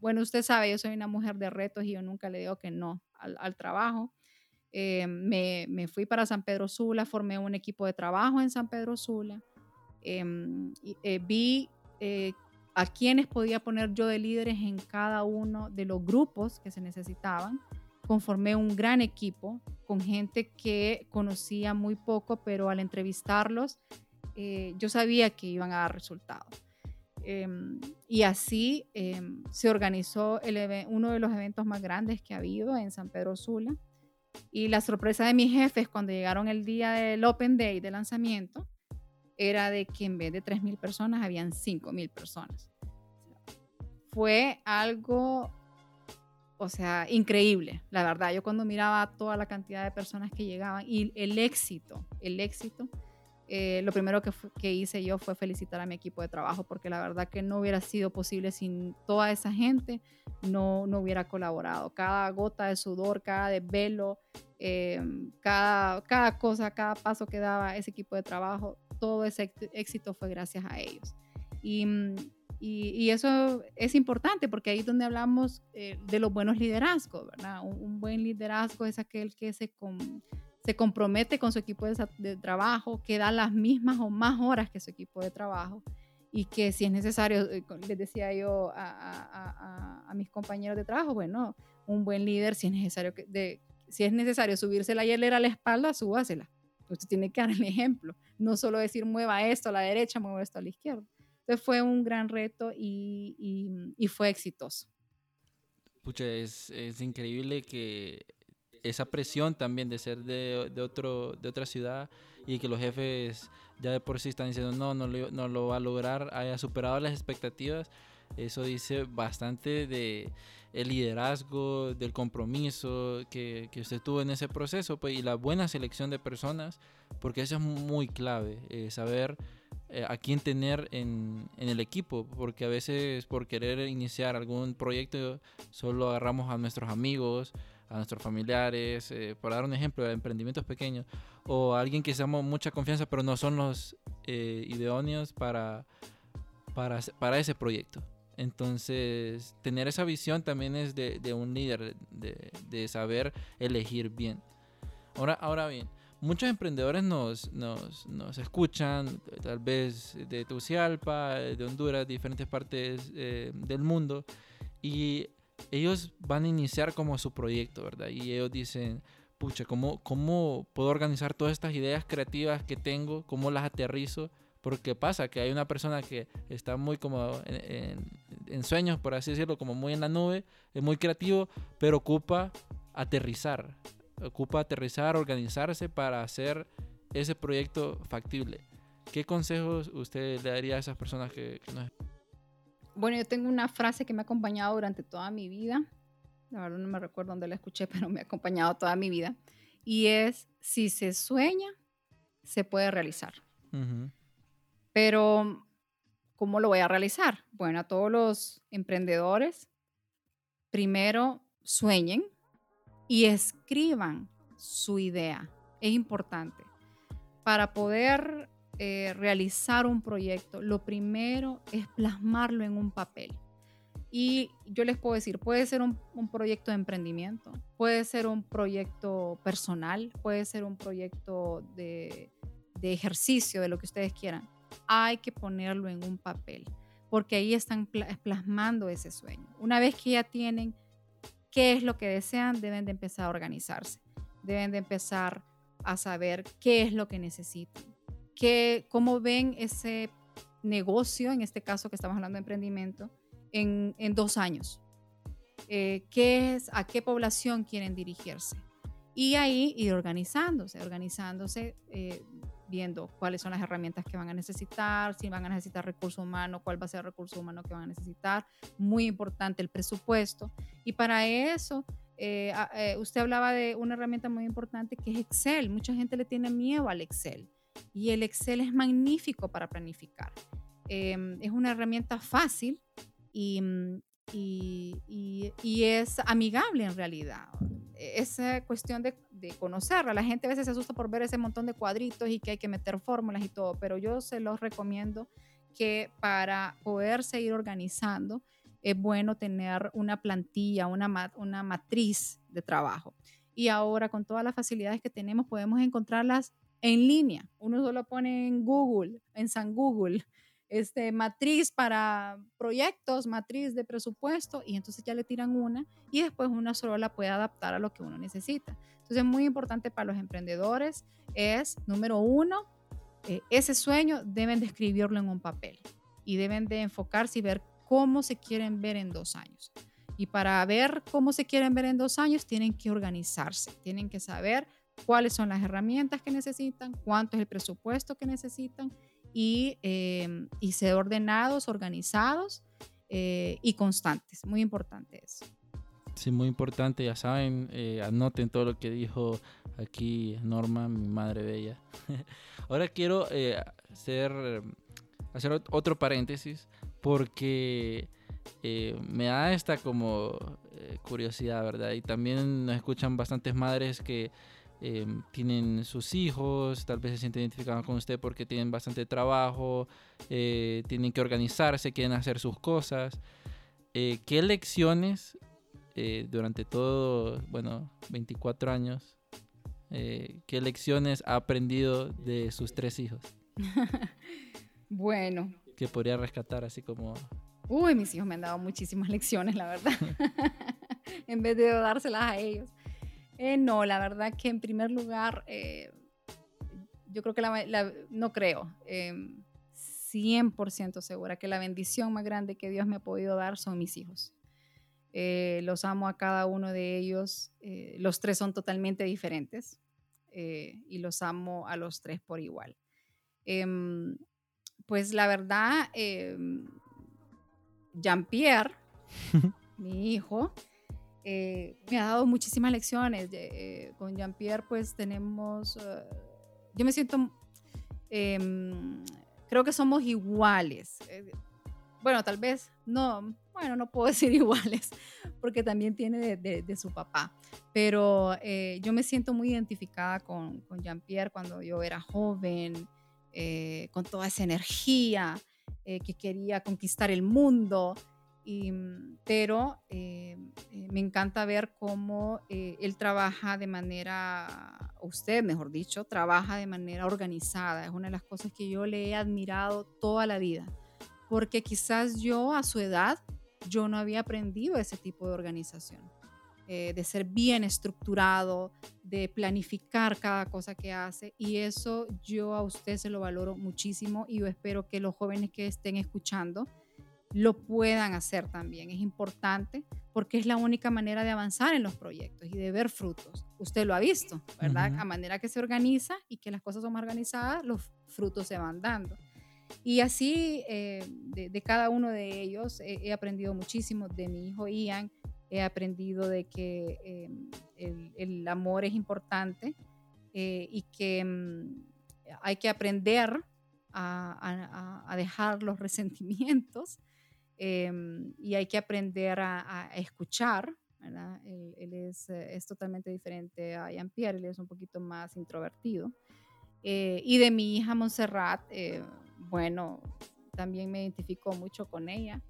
bueno, usted sabe, yo soy una mujer de retos y yo nunca le digo que no al, trabajo. Eh, me, me, fui para San Pedro Sula, formé un equipo de trabajo en San Pedro Sula. Em, eh, vi eh, a quienes podía poner yo de líderes en cada uno de los grupos que se necesitaban. Conformé un gran equipo con gente que conocía muy poco, pero al entrevistarlos yo sabía que iban a dar resultados. Em, y así em, se organizó el uno de los eventos más grandes que ha habido en San Pedro Sula. Y la sorpresa de mis jefes cuando llegaron el día del Open Day de lanzamiento era de que en vez de 3.000 personas habían 5.000 personas. Fue algo, o sea, increíble, la verdad. Yo cuando miraba toda la cantidad de personas que llegaban y el éxito, el éxito, eh, lo primero que, hice yo fue felicitar a mi equipo de trabajo porque la verdad que no hubiera sido posible sin toda esa gente, no, no hubiera colaborado. Cada gota de sudor, cada desvelo, eh, cada, cada cosa, cada paso que daba ese equipo de trabajo, todo ese éxito fue gracias a ellos. Y, y, eso es importante porque ahí es donde hablamos eh, de los buenos liderazgos, ¿verdad? Un, un, buen liderazgo es aquel que se... Con, se compromete con su equipo de, trabajo, que da las mismas o más horas que su equipo de trabajo y que si es necesario, eh, les decía yo a, mis compañeros de trabajo, bueno, un buen líder, si es necesario, de, si es necesario subirse la hielera a la espalda, súbasela. Usted tiene que dar el ejemplo, no solo decir mueva esto a la derecha, mueva esto a la izquierda. Entonces fue un gran reto y, y, fue exitoso.
Pucha, es, es increíble que esa presión también de ser de, de, otro, de otra ciudad y que los jefes ya de por sí están diciendo no, no lo, no lo va a lograr, haya superado las expectativas. Eso dice bastante de el liderazgo, del compromiso que, que usted tuvo en ese proceso pues, y la buena selección de personas, porque eso es muy clave, eh, saber eh, a quién tener en, en, el equipo, porque a veces por querer iniciar algún proyecto solo agarramos a nuestros amigos, a nuestros familiares, eh, por dar un ejemplo de emprendimientos pequeños, o a alguien que seamos mucha confianza, pero no son los idóneos para, para, para ese proyecto. Entonces, tener esa visión también es de, un líder, de, saber elegir bien. Ahora, ahora bien, muchos emprendedores nos, nos, escuchan, tal vez de Tucialpa, de Honduras, diferentes partes eh, del mundo, y ellos van a iniciar como su proyecto, ¿verdad? Y ellos dicen, pucha, ¿cómo, cómo puedo organizar todas estas ideas creativas que tengo? ¿Cómo las aterrizo? Porque pasa que hay una persona que está muy como en, sueños, por así decirlo, como muy en la nube, es muy creativo, pero ocupa aterrizar. Ocupa aterrizar, organizarse para hacer ese proyecto factible. ¿Qué consejos usted le daría a esas personas que, que no
Bueno, yo tengo una frase que me ha acompañado durante toda mi vida. La verdad no me recuerdo dónde la escuché, [laughs] pero me ha acompañado toda mi vida. Y es, si se sueña, se puede realizar. Pero, ¿cómo lo voy a realizar? Bueno, a todos los emprendedores, primero sueñen y escriban su idea. Es importante. Para poder eh, realizar un proyecto, lo primero es plasmarlo en un papel. Y yo les puedo decir, puede ser un, proyecto de emprendimiento, puede ser un proyecto personal, puede ser un proyecto de ejercicio, de lo que ustedes quieran hay que ponerlo en un papel, porque ahí están plasmando ese sueño. Una vez que ya tienen qué es lo que desean, deben de empezar a organizarse, deben de empezar a saber qué es lo que necesitan, qué, cómo ven ese negocio, en este caso que estamos hablando de emprendimiento, en, dos años. Eh, qué es, a qué población quieren dirigirse. Y ahí ir organizándose, organizándose eh, viendo cuáles son las herramientas que van a necesitar, si van a necesitar recurso humano, cuál va a ser el recurso humano que van a necesitar. Muy importante el presupuesto. Y para eso, eh, usted hablaba de una herramienta muy importante que es Excel. Mucha gente le tiene miedo al Excel. Y el Excel es magnífico para planificar. Em, es una herramienta fácil y, y, y, es amigable en realidad. Es cuestión de, de, conocerla. La gente a veces se asusta por ver ese montón de cuadritos y que hay que meter fórmulas y todo, pero yo se los recomiendo que para poder seguir organizando es bueno tener una plantilla, una, una matriz de trabajo. Y ahora con todas las facilidades que tenemos podemos encontrarlas en línea. Uno solo pone en Google, en San Google, este, matriz para proyectos, matriz de presupuesto, y entonces ya le tiran una y después una solo la puede adaptar a lo que uno necesita. Entonces, muy importante para los emprendedores es, número uno, eh, ese sueño deben de escribirlo en un papel y deben de enfocarse y ver cómo se quieren ver en dos años. Y para ver cómo se quieren ver en dos años, tienen que organizarse, tienen que saber cuáles son las herramientas que necesitan, cuánto es el presupuesto que necesitan y, eh, y ser ordenados, organizados eh, y constantes. Muy importante eso.
Sí, muy importante, ya saben, eh, anoten todo lo que dijo aquí Norma, mi madre bella. [laughs] Ahora quiero hacer, hacer otro paréntesis porque me da esta como curiosidad, ¿verdad? Y también nos escuchan bastantes madres que Em, tienen sus hijos, tal vez se sienten identificados con usted porque tienen bastante trabajo, eh, tienen que organizarse, quieren hacer sus cosas. Eh, ¿Qué lecciones eh, durante todo, bueno, 24 años, qué lecciones ha aprendido de sus tres hijos? [laughs]
bueno.
Que podría rescatar así como...
Uy, mis hijos me han dado muchísimas [laughs] lecciones, la verdad. [laughs] en vez de dárselas a ellos. Eh, no, la verdad que en primer lugar, eh, yo creo que la, no creo, 100% em, segura que la bendición más grande que Dios me ha podido dar son mis hijos. Eh, los amo a cada uno de ellos. los tres son totalmente diferentes y los amo a los tres por igual. Em, pues la verdad, em, Jean-Pierre, [laughs] mi hijo, eh, me ha dado muchísimas lecciones. Eh, con Jean-Pierre, pues tenemos, eh, yo me siento, em, creo que somos iguales. bueno, tal vez no, bueno, no puedo [laughs] decir iguales, porque también tiene de, su papá. Pero yo me siento muy identificada con, con Jean-Pierre cuando yo era joven, con toda esa energía que quería conquistar el mundo. Mm, pero eh, eh, me encanta ver cómo eh, él trabaja de manera, usted mejor dicho, trabaja de manera organizada. Es una de las cosas que yo le he admirado toda la vida, porque quizás yo a su edad, yo no había aprendido ese tipo de organización, de ser bien estructurado, de planificar cada cosa que hace. Y eso yo a usted se lo valoro muchísimo y yo espero que los jóvenes que estén escuchando, lo puedan hacer también. Es importante porque es la única manera de avanzar en los proyectos y de ver frutos. Usted lo ha visto, ¿verdad? A manera que se organiza y que las cosas son más organizadas, los frutos se van dando. Y así, eh, de, cada uno de ellos, he aprendido muchísimo de mi hijo Ian, he aprendido de que eh, el, amor es importante eh, y que mm, hay que aprender a, a dejar los [laughs] resentimientos Em, y hay que aprender a, escuchar. Él, es, eh, es, totalmente diferente a Jean-Pierre, él es un poquito más introvertido. Eh, y de mi hija Montserrat, eh, bueno, también me identifico mucho con ella.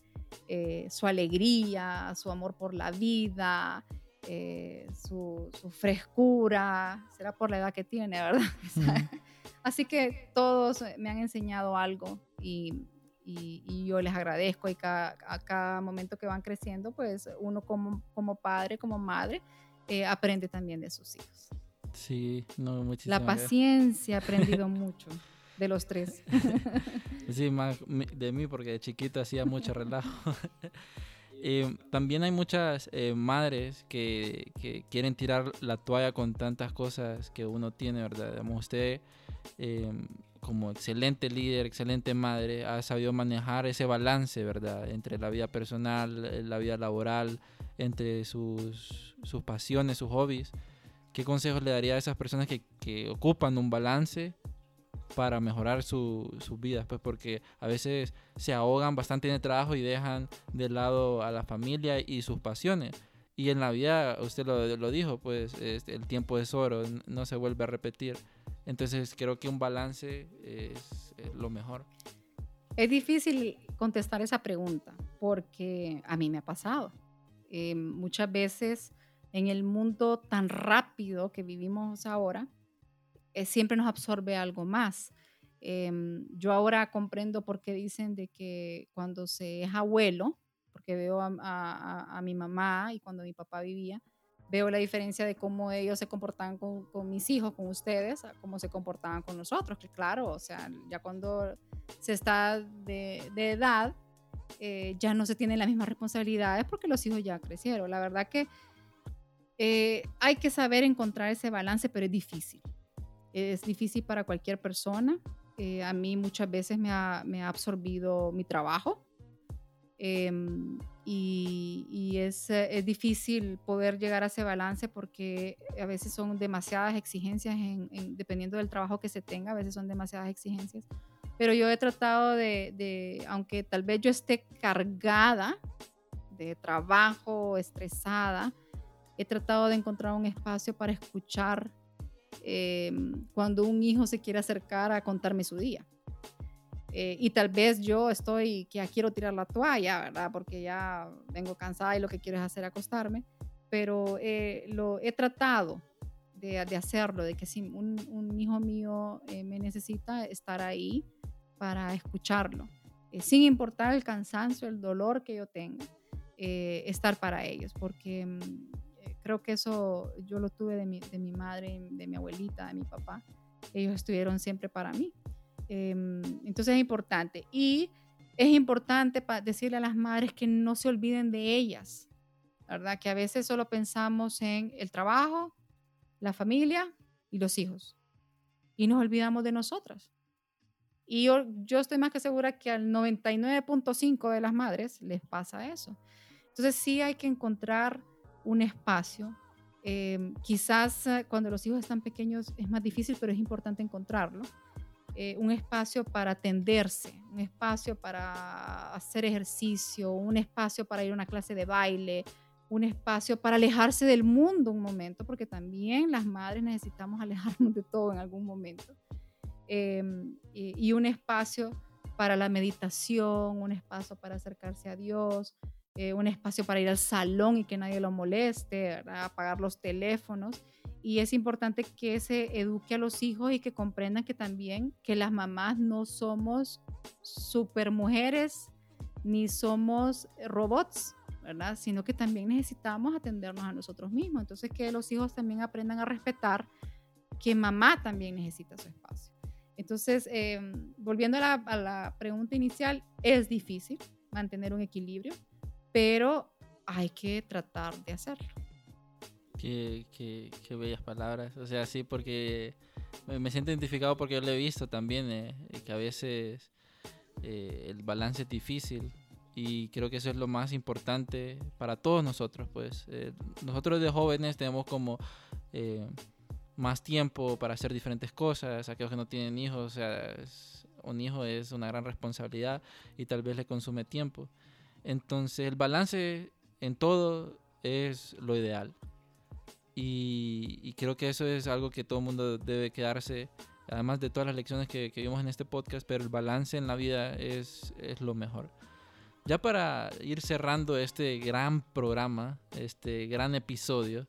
su alegría, su amor por la vida, su, su, frescura, será por la edad que tiene, ¿verdad? [laughs] Así que todos me han enseñado algo y, y, yo les agradezco y cada, a cada momento que van creciendo, pues uno como, como padre, como madre, eh, aprende también de sus hijos.
Sí, no, muchísimo.
La paciencia, he aprendido [laughs] mucho de los tres. [laughs]
sí, más de mí porque de chiquito hacía mucho relajo. [laughs] Eh, también hay muchas eh, madres que, que, quieren tirar la toalla con tantas cosas que uno tiene, ¿verdad? Digamos, usted como excelente líder, excelente madre, ha sabido manejar ese balance, ¿verdad? Entre la vida personal, eh, la vida laboral, entre sus, sus pasiones, sus hobbies. ¿Qué consejos le daría a esas personas que, que ocupan un balance para mejorar sus su vidas? Pues porque a veces se ahogan bastante en el trabajo y dejan de lado a la familia y sus pasiones. Y en la vida, usted lo, lo dijo, pues este, el tiempo es oro, no se vuelve a repetir. Entonces creo que un balance es, lo mejor.
Es difícil contestar esa pregunta porque a mí me ha pasado. Eh, muchas veces en el mundo tan rápido que vivimos ahora, eh, siempre nos absorbe algo más. Em, yo ahora comprendo por qué dicen de que cuando se es abuelo, porque veo a mi mamá y cuando mi papá vivía, veo la diferencia de cómo ellos se comportaban con, con, mis hijos, con ustedes, a cómo se comportaban con nosotros, que claro, o sea, ya cuando se está de, de edad, eh, ya no se tienen las mismas responsabilidades porque los hijos ya crecieron. La verdad que eh, hay que saber encontrar ese balance, pero es difícil. Es difícil para cualquier persona. Eh, a mí muchas veces me ha, me ha absorbido mi trabajo. Em, y, es, eh, es, difícil poder llegar a ese balance porque a veces son demasiadas exigencias en, dependiendo del trabajo que se tenga, a veces son demasiadas exigencias. Pero yo he tratado de, de aunque tal vez yo esté cargada de trabajo, estresada, he tratado de encontrar un espacio para escuchar em, cuando un hijo se quiere acercar a contarme su día. Eh, y tal vez yo estoy, que ya quiero tirar la toalla, ¿verdad? Porque ya vengo cansada y lo que quiero es hacer acostarme. Pero eh, lo he tratado de, de, hacerlo, de que si un, un hijo mío eh, me necesita estar ahí para escucharlo, sin importar el cansancio, el dolor que yo tenga, estar para ellos, porque mm, creo que eso yo lo tuve de mi, de mi madre, de mi abuelita, de mi papá. Ellos estuvieron siempre para mí. Em, entonces es importante. Y es importante decirle a las madres que no se olviden de ellas, ¿verdad? Que a veces solo pensamos en el trabajo, la familia y los hijos. Y nos olvidamos de nosotras. Y yo, yo estoy más que segura que al 99.5 de las madres les pasa eso. Entonces sí hay que encontrar un espacio. Eh, quizás eh, cuando los hijos están pequeños es más difícil, pero es importante encontrarlo. Eh, un espacio para atenderse, un espacio para hacer ejercicio, un espacio para ir a una clase de baile, un espacio para alejarse del mundo un momento, porque también las madres necesitamos [laughs] alejarnos de todo en algún momento. Em, y, un espacio para la meditación, un espacio para acercarse a Dios, eh, un espacio para ir al salón y que nadie lo moleste, apagar los teléfonos. Y es importante que se eduque a los hijos y que comprendan que también que las mamás no somos supermujeres ni somos robots, ¿verdad? Sino que también necesitamos atendernos a nosotros mismos. Entonces que los hijos también aprendan a respetar que mamá también necesita su espacio. Entonces, em, volviendo a la, pregunta inicial, es difícil mantener un equilibrio, pero hay que tratar de hacerlo.
Qué, qué, bellas palabras. O sea, sí, porque me, siento identificado porque yo lo he visto también, eh, que a veces eh, el balance es difícil y creo que eso es lo más importante para todos nosotros. Pues eh, nosotros de jóvenes tenemos como más tiempo para hacer diferentes cosas, aquellos que no tienen hijos, o sea, un hijo es una gran responsabilidad y tal vez le consume tiempo. Entonces el balance en todo es lo ideal. Y, creo que eso es algo que todo el mundo debe quedarse, además de todas las lecciones que, vimos en este podcast, pero el balance en la vida es, es lo mejor. Ya para ir cerrando este gran programa, este gran episodio,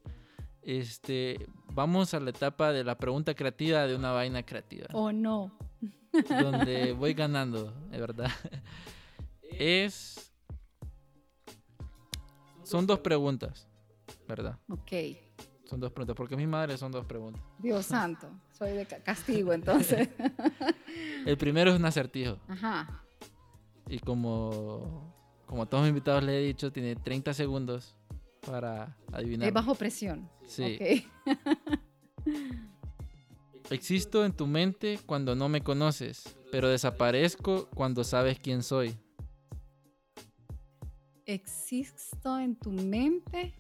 este, vamos a la etapa de la pregunta creativa de una vaina creativa.
Oh, no.
Donde voy [laughs] ganando, de verdad. Es. Son dos preguntas, ¿verdad?
Ok.
Son dos preguntas, porque mi madre son dos preguntas.
Dios [laughs] santo, soy de castigo entonces. [laughs]
El primero es un acertijo. Ajá. Y como, como todos mis invitados le he dicho, tiene 30 segundos para adivinar.
Es bajo presión.
Sí. [laughs] Existo en tu mente cuando no me conoces, pero desaparezco cuando sabes quién soy.
Existo en tu mente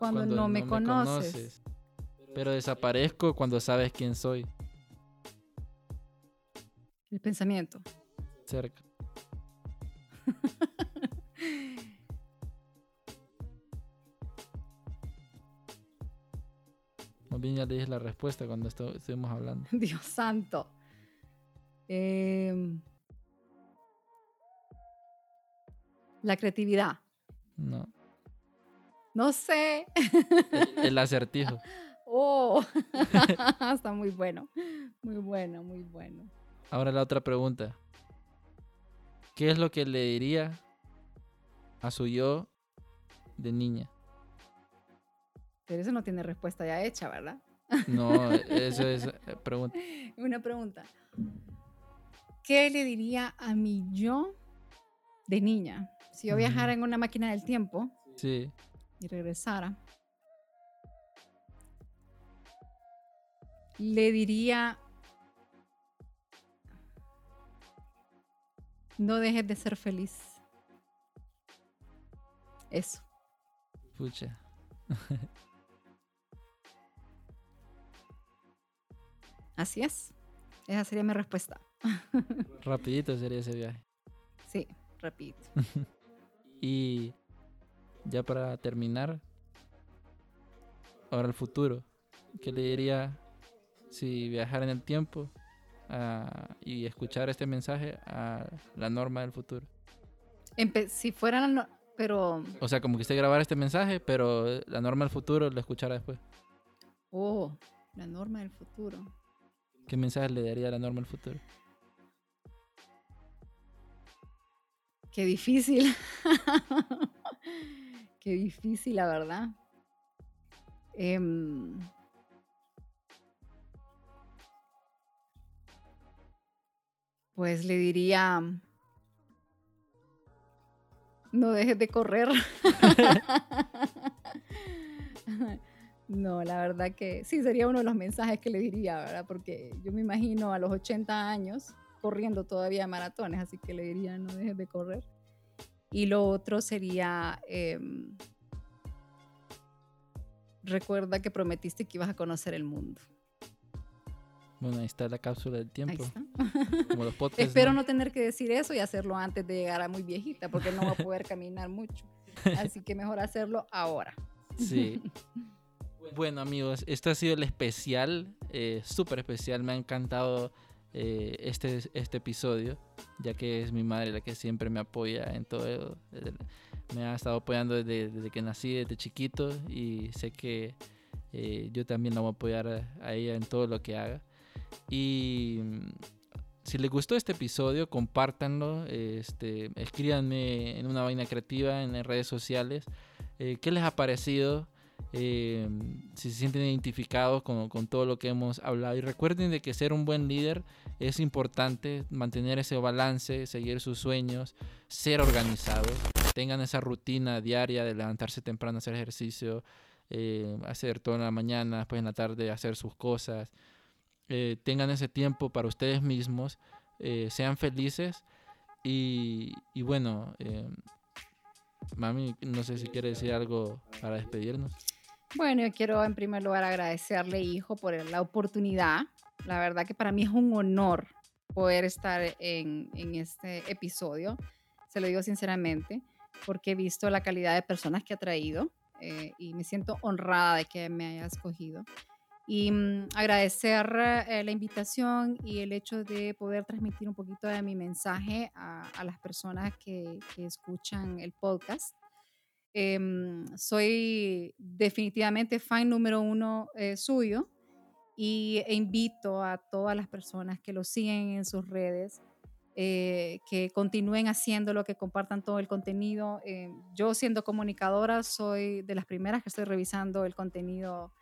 cuando, no, me, conoces.
Pero desaparezco cuando sabes quién soy.
El pensamiento.
Cerca. [laughs] bien ya le dije la respuesta cuando estuvimos hablando. [laughs]
Dios santo. Em, la creatividad.
No.
No sé.
El, [laughs] acertijo.
Oh, [laughs] [laughs] está muy bueno. Muy bueno, muy bueno.
Ahora la otra pregunta. ¿Qué es lo que le diría a su yo de niña?
Pero eso no tiene respuesta ya hecha, ¿verdad?
No, eso es eh, pregunta.
Una pregunta. ¿Qué le diría a mi yo de niña? Si yo viajara en una máquina del tiempo
sí.
Y regresara, le diría, no dejes de ser feliz. Eso.
Pucha. [laughs]
Así es. Esa sería mi respuesta. [laughs]
Rapidito sería ese viaje.
Sí, rapidito. [laughs]
y ya para terminar, ahora el futuro. ¿Qué le diría si viajar en el tiempo y escuchar este mensaje a la norma del futuro?
si fuera la pero...
O sea, como que usted grabara este mensaje, pero la norma del futuro lo escuchara después.
Oh, la norma del futuro.
¿Qué mensaje le daría a la norma del futuro?
Qué difícil. [laughs] Qué difícil, la verdad. Em, pues le diría, no dejes de correr. [laughs] No, la verdad que sí, sería uno de los mensajes que le diría, ¿verdad? Porque yo me imagino a los 80 años corriendo todavía maratones, así que le diría no dejes de correr. Y lo otro sería, em, recuerda que prometiste que ibas a conocer el mundo.
Bueno, ahí está la cápsula del tiempo.
Como los [laughs] podcasts, Espero ¿no? tener que decir eso y hacerlo antes de llegar a muy viejita, porque no voy a poder caminar mucho. Así que mejor hacerlo ahora.
Sí. [laughs] Bueno amigos, este ha sido el especial, eh, súper especial, me ha encantado eh, este, este episodio, ya que es mi madre la que siempre me apoya en todo, me ha estado apoyando desde, que nací, desde chiquito, y sé que eh, yo también la voy a apoyar a, ella en todo lo que haga. Y mm, si les gustó este episodio, compártanlo, este, escríbanme en una vaina creativa en redes sociales, qué les ha parecido. Eh, si se sienten identificados con, todo lo que hemos hablado. Y recuerden de que ser un buen líder es importante, mantener ese balance, seguir sus sueños, ser organizados, tengan esa rutina diaria de levantarse temprano, hacer ejercicio, eh, hacer todo en la mañana, después en la tarde hacer sus cosas. Eh, tengan ese tiempo para ustedes mismos, sean felices y, y bueno, Mami, no sé si quiere decir algo para despedirnos.
Bueno, yo quiero en primer lugar agradecerle, hijo, por la oportunidad. La verdad que para mí es un honor poder estar en, este episodio. Se lo digo sinceramente, porque he visto la calidad de personas que ha traído eh, y me siento honrada de que me haya escogido. Y mm, agradecer eh, la invitación y el hecho de poder transmitir un poquito de mi mensaje a, las personas que, escuchan el podcast. Em, soy definitivamente fan número uno eh, suyo y e invito a todas las personas que lo siguen en sus redes eh, que continúen haciéndolo, que compartan todo el contenido. yo siendo comunicadora soy de las primeras que estoy revisando el contenido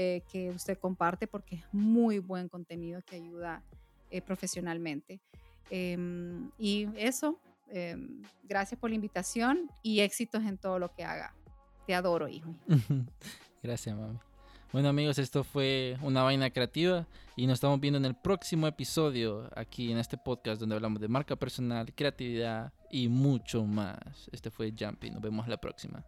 eh, que usted comparte porque es muy buen contenido que ayuda eh, profesionalmente. Em, y eso, em, gracias por la invitación y éxitos en todo lo que haga. Te adoro, hijo. [laughs]
gracias, mami. Bueno amigos, esto fue una vaina creativa y nos estamos viendo en el próximo episodio aquí en este podcast donde hablamos de marca personal, creatividad y mucho más. Este fue Jumpy, nos vemos la próxima.